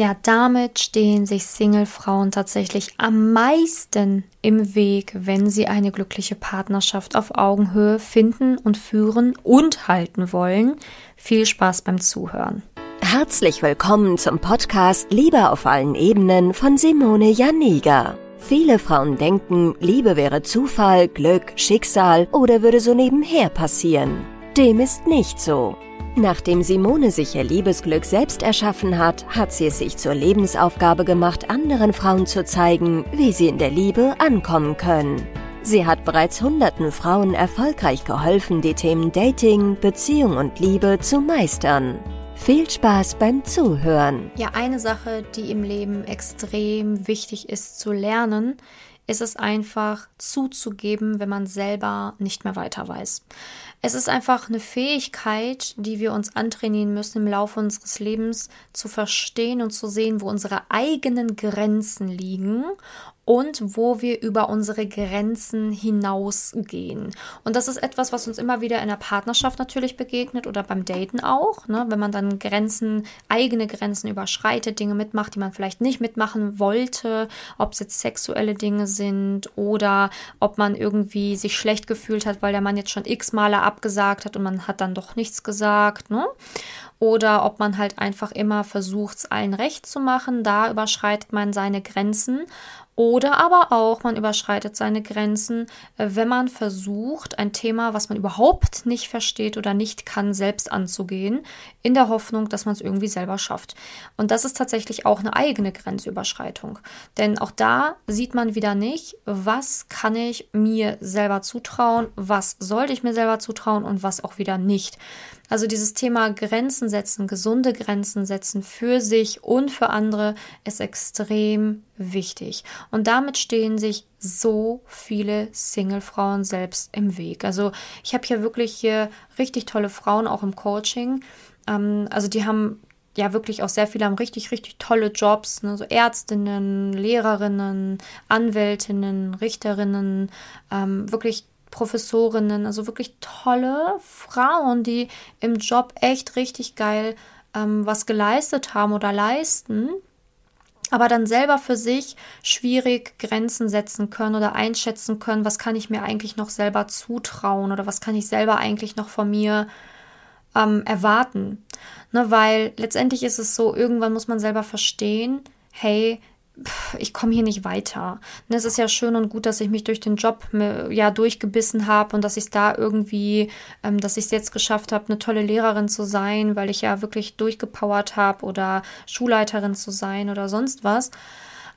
Ja, damit stehen sich Single-Frauen tatsächlich am meisten im Weg, wenn sie eine glückliche Partnerschaft auf Augenhöhe finden und führen und halten wollen. Viel Spaß beim Zuhören. Herzlich willkommen zum Podcast Liebe auf allen Ebenen von Simone Janiga. Viele Frauen denken, Liebe wäre Zufall, Glück, Schicksal oder würde so nebenher passieren. Dem ist nicht so. Nachdem Simone sich ihr Liebesglück selbst erschaffen hat, hat sie es sich zur Lebensaufgabe gemacht, anderen Frauen zu zeigen, wie sie in der Liebe ankommen können. Sie hat bereits hunderten Frauen erfolgreich geholfen, die Themen Dating, Beziehung und Liebe zu meistern. Viel Spaß beim Zuhören. Ja, eine Sache, die im Leben extrem wichtig ist zu lernen, ist es einfach zuzugeben, wenn man selber nicht mehr weiter weiß. Es ist einfach eine Fähigkeit, die wir uns antrainieren müssen im Laufe unseres Lebens, zu verstehen und zu sehen, wo unsere eigenen Grenzen liegen und wo wir über unsere Grenzen hinausgehen. Und das ist etwas, was uns immer wieder in der Partnerschaft natürlich begegnet oder beim Daten auch, ne? wenn man dann Grenzen, eigene Grenzen überschreitet, Dinge mitmacht, die man vielleicht nicht mitmachen wollte, ob es jetzt sexuelle Dinge sind oder ob man irgendwie sich schlecht gefühlt hat, weil der Mann jetzt schon x Male abgesagt hat und man hat dann doch nichts gesagt. Ne? oder ob man halt einfach immer versucht, es allen recht zu machen. Da überschreitet man seine Grenzen. Oder aber auch, man überschreitet seine Grenzen, äh, wenn man versucht, ein Thema, was man überhaupt nicht versteht oder nicht kann, selbst anzugehen, in der Hoffnung, dass man es irgendwie selber schafft. Und das ist tatsächlich auch eine eigene Grenzüberschreitung. Denn auch da sieht man wieder nicht, was kann ich mir selber zutrauen, was sollte ich mir selber zutrauen und was auch wieder nicht. Also dieses Thema Grenzen setzen, gesunde Grenzen setzen für sich und für andere ist extrem wichtig. Und damit stehen sich so viele Single-Frauen selbst im Weg. Also ich habe hier wirklich hier richtig tolle Frauen auch im Coaching. Ähm, also die haben ja wirklich auch sehr viele haben richtig, richtig tolle Jobs, ne? so Ärztinnen, Lehrerinnen, Anwältinnen, Richterinnen, ähm, wirklich Professorinnen, also wirklich tolle Frauen, die im Job echt richtig geil ähm, was geleistet haben oder leisten, aber dann selber für sich schwierig Grenzen setzen können oder einschätzen können, was kann ich mir eigentlich noch selber zutrauen oder was kann ich selber eigentlich noch von mir ähm, erwarten. Ne, weil letztendlich ist es so, irgendwann muss man selber verstehen, hey, ich komme hier nicht weiter. Und es ist ja schön und gut, dass ich mich durch den Job ja durchgebissen habe und dass ich es da irgendwie, ähm, dass ich es jetzt geschafft habe, eine tolle Lehrerin zu sein, weil ich ja wirklich durchgepowert habe oder Schulleiterin zu sein oder sonst was.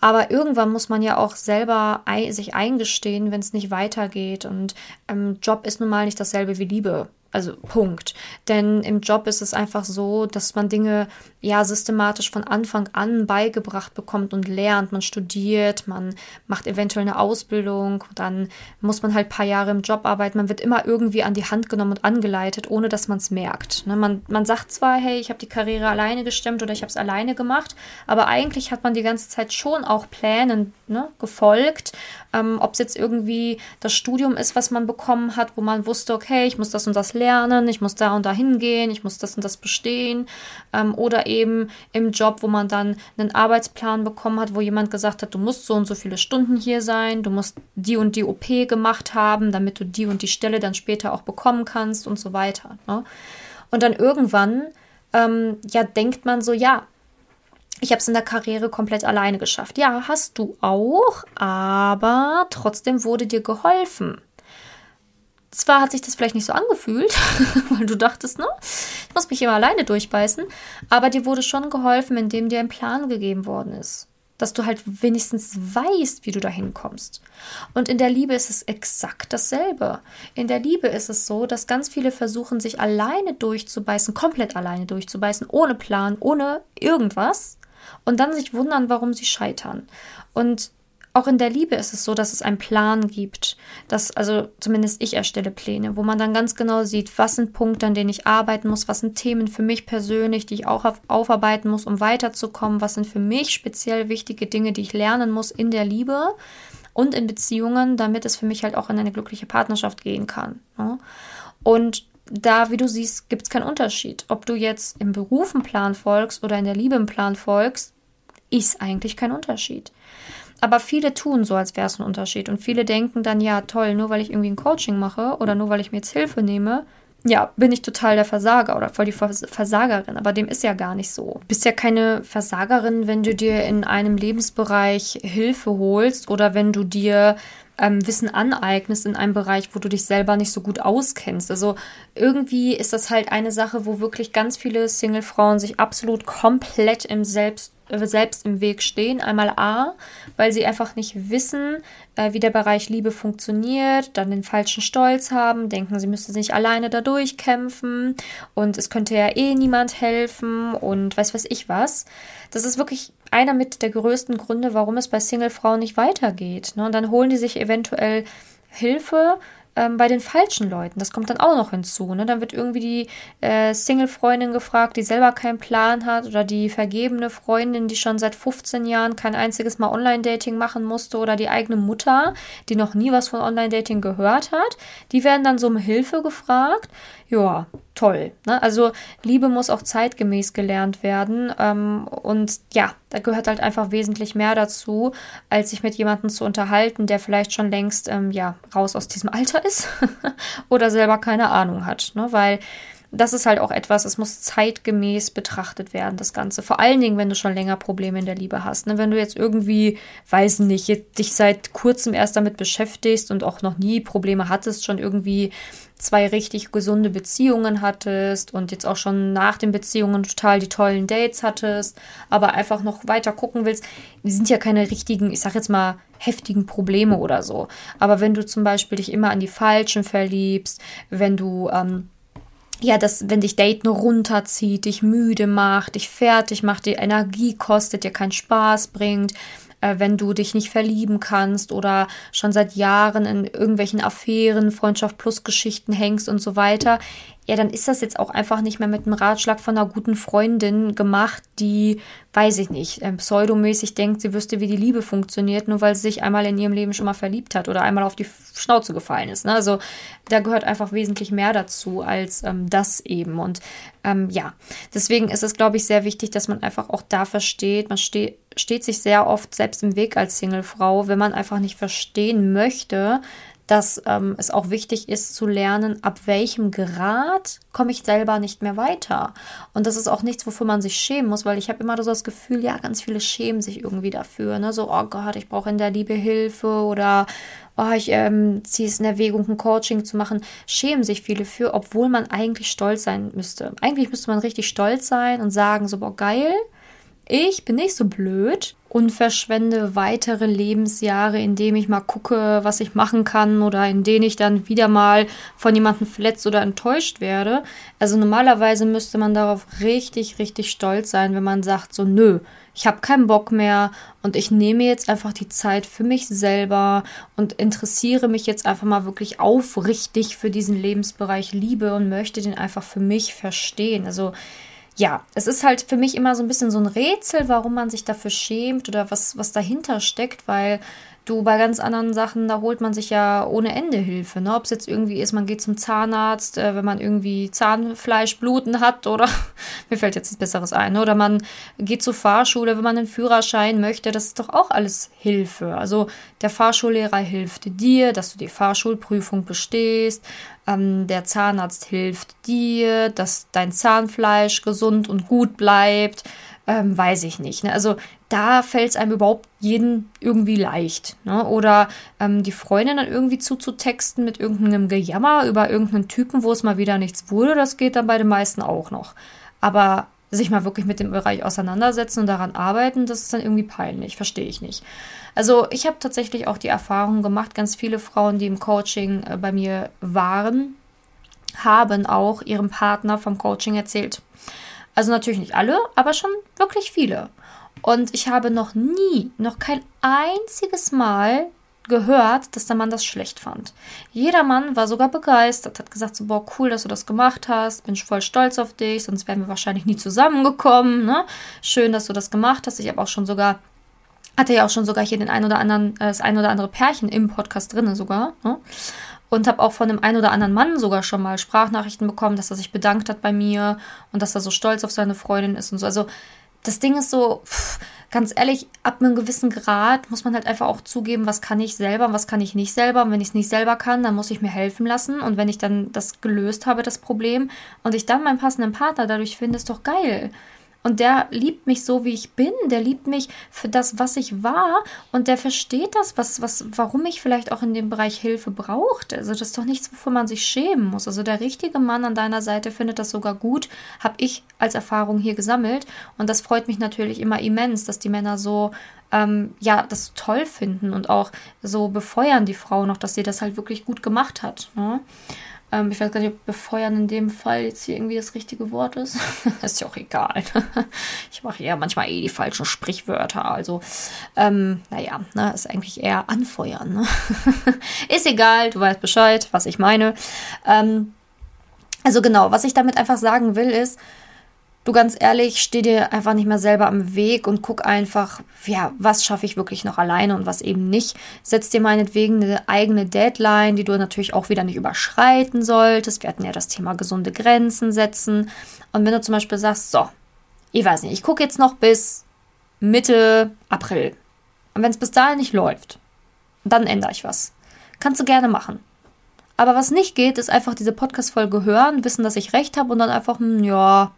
Aber irgendwann muss man ja auch selber sich eingestehen, wenn es nicht weitergeht. Und ähm, Job ist nun mal nicht dasselbe wie Liebe. Also Punkt. Denn im Job ist es einfach so, dass man Dinge ja systematisch von Anfang an beigebracht bekommt und lernt. Man studiert, man macht eventuell eine Ausbildung, dann muss man halt ein paar Jahre im Job arbeiten. Man wird immer irgendwie an die Hand genommen und angeleitet, ohne dass man es merkt. Ne? Man, man sagt zwar, hey, ich habe die Karriere alleine gestemmt oder ich habe es alleine gemacht, aber eigentlich hat man die ganze Zeit schon auch Plänen ne, gefolgt. Ähm, Ob es jetzt irgendwie das Studium ist, was man bekommen hat, wo man wusste, okay, ich muss das und das lernen, ich muss da und da hingehen, ich muss das und das bestehen. Ähm, oder eben im Job, wo man dann einen Arbeitsplan bekommen hat, wo jemand gesagt hat, du musst so und so viele Stunden hier sein, du musst die und die OP gemacht haben, damit du die und die Stelle dann später auch bekommen kannst und so weiter. Ne? Und dann irgendwann, ähm, ja, denkt man so, ja, ich habe es in der Karriere komplett alleine geschafft. Ja, hast du auch, aber trotzdem wurde dir geholfen. Zwar hat sich das vielleicht nicht so angefühlt, weil du dachtest, ne, ich muss mich immer alleine durchbeißen, aber dir wurde schon geholfen, indem dir ein Plan gegeben worden ist. Dass du halt wenigstens weißt, wie du dahin kommst. Und in der Liebe ist es exakt dasselbe. In der Liebe ist es so, dass ganz viele versuchen, sich alleine durchzubeißen, komplett alleine durchzubeißen, ohne Plan, ohne irgendwas. Und dann sich wundern, warum sie scheitern. Und auch in der Liebe ist es so, dass es einen Plan gibt, dass, also zumindest ich erstelle Pläne, wo man dann ganz genau sieht, was sind Punkte, an denen ich arbeiten muss, was sind Themen für mich persönlich, die ich auch aufarbeiten muss, um weiterzukommen, was sind für mich speziell wichtige Dinge, die ich lernen muss in der Liebe und in Beziehungen, damit es für mich halt auch in eine glückliche Partnerschaft gehen kann. Ne? Und da, wie du siehst, gibt es keinen Unterschied. Ob du jetzt im Beruf einen Plan folgst oder in der Liebe einen Plan folgst, ist eigentlich kein Unterschied. Aber viele tun so, als wäre es ein Unterschied. Und viele denken dann, ja, toll, nur weil ich irgendwie ein Coaching mache oder nur weil ich mir jetzt Hilfe nehme, ja, bin ich total der Versager oder voll die Versagerin. Aber dem ist ja gar nicht so. Du bist ja keine Versagerin, wenn du dir in einem Lebensbereich Hilfe holst oder wenn du dir ähm, Wissen aneignest in einem Bereich, wo du dich selber nicht so gut auskennst. Also irgendwie ist das halt eine Sache, wo wirklich ganz viele Single-Frauen sich absolut komplett im Selbst selbst im Weg stehen. Einmal A, weil sie einfach nicht wissen, äh, wie der Bereich Liebe funktioniert, dann den falschen Stolz haben, denken, sie müsste sich alleine da durchkämpfen und es könnte ja eh niemand helfen und weiß was ich was. Das ist wirklich einer mit der größten Gründe, warum es bei Single-Frauen nicht weitergeht. Ne? Und dann holen die sich eventuell Hilfe ähm, bei den falschen Leuten. Das kommt dann auch noch hinzu. Ne? Dann wird irgendwie die äh, Single-Freundin gefragt, die selber keinen Plan hat oder die vergebene Freundin, die schon seit 15 Jahren kein einziges Mal Online-Dating machen musste oder die eigene Mutter, die noch nie was von Online-Dating gehört hat. Die werden dann so um Hilfe gefragt ja, toll. Ne? Also Liebe muss auch zeitgemäß gelernt werden. Ähm, und ja, da gehört halt einfach wesentlich mehr dazu, als sich mit jemandem zu unterhalten, der vielleicht schon längst ähm, ja, raus aus diesem Alter ist oder selber keine Ahnung hat. Ne? Weil das ist halt auch etwas, es muss zeitgemäß betrachtet werden, das Ganze. Vor allen Dingen, wenn du schon länger Probleme in der Liebe hast. Ne? Wenn du jetzt irgendwie, weiß nicht, dich seit kurzem erst damit beschäftigst und auch noch nie Probleme hattest, schon irgendwie zwei richtig gesunde Beziehungen hattest und jetzt auch schon nach den Beziehungen total die tollen Dates hattest, aber einfach noch weiter gucken willst, die sind ja keine richtigen, ich sag jetzt mal, heftigen Probleme oder so. Aber wenn du zum Beispiel dich immer an die Falschen verliebst, wenn du ähm, ja, das, wenn dich Daten runterzieht, dich müde macht, dich fertig macht, die Energie kostet, dir keinen Spaß bringt, äh, wenn du dich nicht verlieben kannst oder schon seit Jahren in irgendwelchen Affären, Freundschaft plus Geschichten hängst und so weiter, ja, dann ist das jetzt auch einfach nicht mehr mit einem Ratschlag von einer guten Freundin gemacht, die, weiß ich nicht, ähm, pseudomäßig denkt, sie wüsste, wie die Liebe funktioniert, nur weil sie sich einmal in ihrem Leben schon mal verliebt hat oder einmal auf die Schnauze gefallen ist. Ne? Also da gehört einfach wesentlich mehr dazu als ähm, das eben. Und ähm, ja, deswegen ist es, glaube ich, sehr wichtig, dass man einfach auch da versteht, man steht steht sich sehr oft selbst im Weg als Singlefrau, wenn man einfach nicht verstehen möchte, dass ähm, es auch wichtig ist zu lernen, ab welchem Grad komme ich selber nicht mehr weiter. Und das ist auch nichts, wofür man sich schämen muss, weil ich habe immer so das Gefühl, ja, ganz viele schämen sich irgendwie dafür. Ne? So, oh Gott, ich brauche in der Liebe Hilfe oder oh, ich ähm, ziehe es in Erwägung, ein Coaching zu machen. Schämen sich viele für, obwohl man eigentlich stolz sein müsste. Eigentlich müsste man richtig stolz sein und sagen, so, boah, geil ich bin nicht so blöd und verschwende weitere Lebensjahre, indem ich mal gucke, was ich machen kann oder in denen ich dann wieder mal von jemandem verletzt oder enttäuscht werde. Also normalerweise müsste man darauf richtig, richtig stolz sein, wenn man sagt, so nö, ich habe keinen Bock mehr und ich nehme jetzt einfach die Zeit für mich selber und interessiere mich jetzt einfach mal wirklich aufrichtig für diesen Lebensbereich Liebe und möchte den einfach für mich verstehen. Also ja, es ist halt für mich immer so ein bisschen so ein Rätsel, warum man sich dafür schämt oder was, was dahinter steckt, weil du bei ganz anderen Sachen, da holt man sich ja ohne Ende Hilfe. Ne? Ob es jetzt irgendwie ist, man geht zum Zahnarzt, äh, wenn man irgendwie Zahnfleischbluten hat oder mir fällt jetzt nichts Besseres ein. Ne? Oder man geht zur Fahrschule, wenn man einen Führerschein möchte. Das ist doch auch alles Hilfe. Also der Fahrschullehrer hilft dir, dass du die Fahrschulprüfung bestehst. Ähm, der Zahnarzt hilft dir, dass dein Zahnfleisch gesund und gut bleibt. Ähm, weiß ich nicht. Ne? Also da fällt es einem überhaupt jeden irgendwie leicht. Ne? Oder ähm, die Freundin dann irgendwie zuzutexten mit irgendeinem Gejammer über irgendeinen Typen, wo es mal wieder nichts wurde, das geht dann bei den meisten auch noch. Aber sich mal wirklich mit dem Bereich auseinandersetzen und daran arbeiten, das ist dann irgendwie peinlich, verstehe ich nicht. Also ich habe tatsächlich auch die Erfahrung gemacht, ganz viele Frauen, die im Coaching äh, bei mir waren, haben auch ihrem Partner vom Coaching erzählt. Also natürlich nicht alle, aber schon wirklich viele. Und ich habe noch nie, noch kein einziges Mal gehört, dass der Mann das schlecht fand. Jeder Mann war sogar begeistert, hat gesagt so, boah, cool, dass du das gemacht hast, bin voll stolz auf dich, sonst wären wir wahrscheinlich nie zusammengekommen, ne? Schön, dass du das gemacht hast. Ich habe auch schon sogar, hatte ja auch schon sogar hier den ein oder anderen, äh, das ein oder andere Pärchen im Podcast drinne sogar, ne? Und habe auch von dem ein oder anderen Mann sogar schon mal Sprachnachrichten bekommen, dass er sich bedankt hat bei mir und dass er so stolz auf seine Freundin ist und so. Also das Ding ist so, pff, ganz ehrlich, ab einem gewissen Grad muss man halt einfach auch zugeben, was kann ich selber, was kann ich nicht selber. Und wenn ich es nicht selber kann, dann muss ich mir helfen lassen. Und wenn ich dann das gelöst habe, das Problem, und ich dann meinen passenden Partner dadurch finde, ist doch geil. Und der liebt mich so, wie ich bin. Der liebt mich für das, was ich war. Und der versteht das, was, was, warum ich vielleicht auch in dem Bereich Hilfe braucht. Also das ist doch nichts, wovon man sich schämen muss. Also der richtige Mann an deiner Seite findet das sogar gut. Habe ich als Erfahrung hier gesammelt. Und das freut mich natürlich immer immens, dass die Männer so ähm, ja, das toll finden und auch so befeuern die Frau noch, dass sie das halt wirklich gut gemacht hat. Ne? Ähm, ich weiß gar nicht, ob befeuern in dem Fall jetzt hier irgendwie das richtige Wort ist. ist ja auch egal. ich mache ja manchmal eh die falschen Sprichwörter. Also, ähm, naja, ne, ist eigentlich eher anfeuern. Ne? ist egal, du weißt Bescheid, was ich meine. Ähm, also genau, was ich damit einfach sagen will, ist, du ganz ehrlich, steh dir einfach nicht mehr selber am Weg und guck einfach, ja, was schaffe ich wirklich noch alleine und was eben nicht. Setz dir meinetwegen eine eigene Deadline, die du natürlich auch wieder nicht überschreiten solltest. Wir hatten ja das Thema gesunde Grenzen setzen. Und wenn du zum Beispiel sagst, so, ich weiß nicht, ich gucke jetzt noch bis Mitte April. Und wenn es bis dahin nicht läuft, dann ändere ich was. Kannst du gerne machen. Aber was nicht geht, ist einfach diese Podcast-Folge hören, wissen, dass ich recht habe und dann einfach, hm, ja,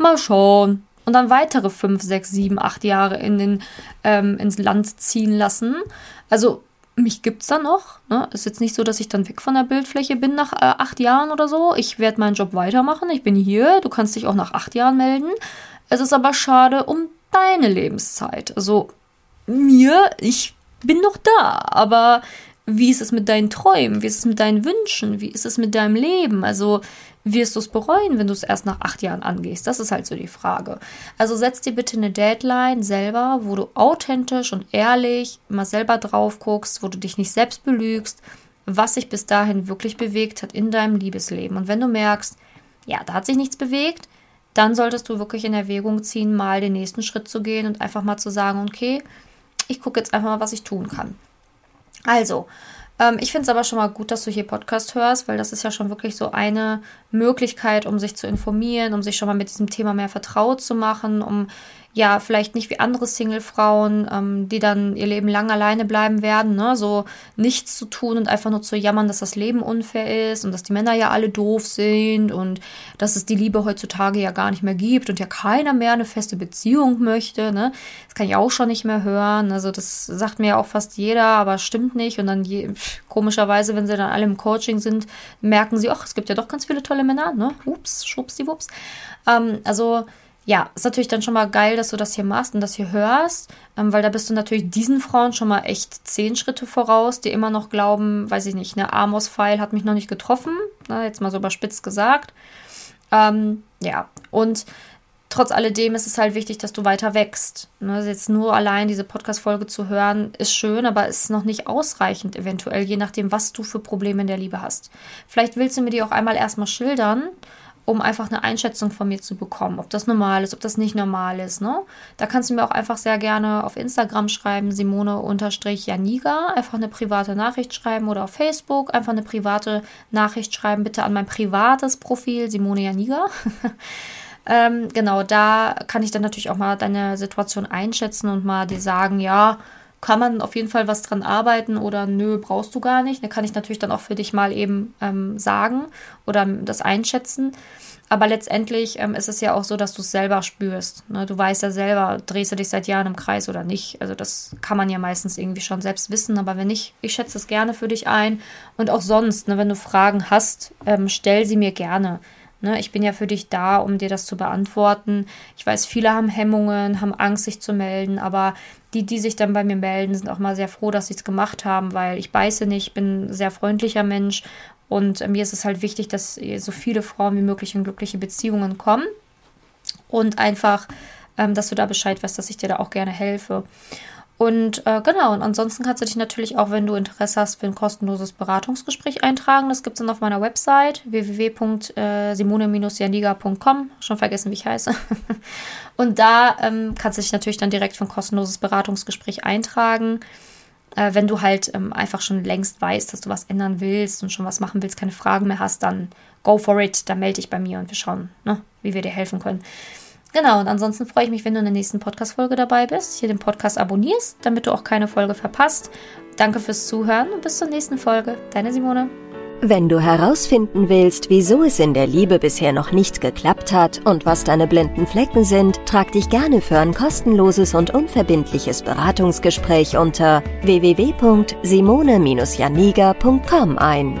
mal schauen. Und dann weitere fünf, sechs, sieben, acht Jahre in den, ähm, ins Land ziehen lassen. Also mich gibt es da noch. Ne? Ist jetzt nicht so, dass ich dann weg von der Bildfläche bin nach äh, acht Jahren oder so. Ich werde meinen Job weitermachen. Ich bin hier. Du kannst dich auch nach acht Jahren melden. Es ist aber schade um deine Lebenszeit. Also mir, ich bin noch da. Aber wie ist es mit deinen Träumen? Wie ist es mit deinen Wünschen? Wie ist es mit deinem Leben? Also wirst du es bereuen, wenn du es erst nach acht Jahren angehst? Das ist halt so die Frage. Also setz dir bitte eine Deadline selber, wo du authentisch und ehrlich mal selber drauf guckst, wo du dich nicht selbst belügst, was sich bis dahin wirklich bewegt hat in deinem Liebesleben. Und wenn du merkst, ja, da hat sich nichts bewegt, dann solltest du wirklich in Erwägung ziehen, mal den nächsten Schritt zu gehen und einfach mal zu sagen, okay, ich gucke jetzt einfach mal, was ich tun kann. Also, ähm, ich finde es aber schon mal gut, dass du hier Podcast hörst, weil das ist ja schon wirklich so eine Möglichkeit, um sich zu informieren, um sich schon mal mit diesem Thema mehr vertraut zu machen, um ja, vielleicht nicht wie andere Single-Frauen, ähm, die dann ihr Leben lang alleine bleiben werden, ne? so nichts zu tun und einfach nur zu jammern, dass das Leben unfair ist und dass die Männer ja alle doof sind und dass es die Liebe heutzutage ja gar nicht mehr gibt und ja keiner mehr eine feste Beziehung möchte. Ne? Das kann ich auch schon nicht mehr hören. Also das sagt mir ja auch fast jeder, aber stimmt nicht. Und dann je, komischerweise, wenn sie dann alle im Coaching sind, merken sie, ach, es gibt ja doch ganz viele tolle Männer. Ne? Ups, schubsdiwups. Ähm, also ja, ist natürlich dann schon mal geil, dass du das hier machst und das hier hörst, ähm, weil da bist du natürlich diesen Frauen schon mal echt zehn Schritte voraus, die immer noch glauben, weiß ich nicht, eine Amos-Pfeil hat mich noch nicht getroffen, na, jetzt mal so überspitzt gesagt. Ähm, ja, und trotz alledem ist es halt wichtig, dass du weiter wächst. Ne? Jetzt nur allein diese Podcast-Folge zu hören, ist schön, aber ist noch nicht ausreichend, eventuell, je nachdem, was du für Probleme in der Liebe hast. Vielleicht willst du mir die auch einmal erstmal schildern um einfach eine Einschätzung von mir zu bekommen, ob das normal ist, ob das nicht normal ist. Ne? Da kannst du mir auch einfach sehr gerne auf Instagram schreiben, Simone-Janiga, einfach eine private Nachricht schreiben oder auf Facebook einfach eine private Nachricht schreiben, bitte an mein privates Profil, Simone Janiga. ähm, genau, da kann ich dann natürlich auch mal deine Situation einschätzen und mal dir sagen, ja, kann man auf jeden Fall was dran arbeiten oder nö, brauchst du gar nicht. Da kann ich natürlich dann auch für dich mal eben ähm, sagen oder das einschätzen. Aber letztendlich ähm, ist es ja auch so, dass du es selber spürst. Ne? Du weißt ja selber, drehst du dich seit Jahren im Kreis oder nicht. Also das kann man ja meistens irgendwie schon selbst wissen. Aber wenn nicht, ich schätze es gerne für dich ein. Und auch sonst, ne, wenn du Fragen hast, ähm, stell sie mir gerne. Ne? Ich bin ja für dich da, um dir das zu beantworten. Ich weiß, viele haben Hemmungen, haben Angst, sich zu melden. Aber die, die sich dann bei mir melden, sind auch mal sehr froh, dass sie es gemacht haben, weil ich beiße nicht, bin ein sehr freundlicher Mensch und äh, mir ist es halt wichtig, dass so viele Frauen wie möglich in glückliche Beziehungen kommen und einfach, ähm, dass du da Bescheid weißt, dass ich dir da auch gerne helfe. Und äh, genau, und ansonsten kannst du dich natürlich auch, wenn du Interesse hast, für ein kostenloses Beratungsgespräch eintragen. Das gibt es dann auf meiner Website www.simone-janiga.com. Schon vergessen, wie ich heiße. und da ähm, kannst du dich natürlich dann direkt für ein kostenloses Beratungsgespräch eintragen. Äh, wenn du halt ähm, einfach schon längst weißt, dass du was ändern willst und schon was machen willst, keine Fragen mehr hast, dann go for it, dann melde dich bei mir und wir schauen, ne, wie wir dir helfen können. Genau, und ansonsten freue ich mich, wenn du in der nächsten Podcast-Folge dabei bist, hier den Podcast abonnierst, damit du auch keine Folge verpasst. Danke fürs Zuhören und bis zur nächsten Folge. Deine Simone. Wenn du herausfinden willst, wieso es in der Liebe bisher noch nicht geklappt hat und was deine blinden Flecken sind, trag dich gerne für ein kostenloses und unverbindliches Beratungsgespräch unter www.simone-janiga.com ein.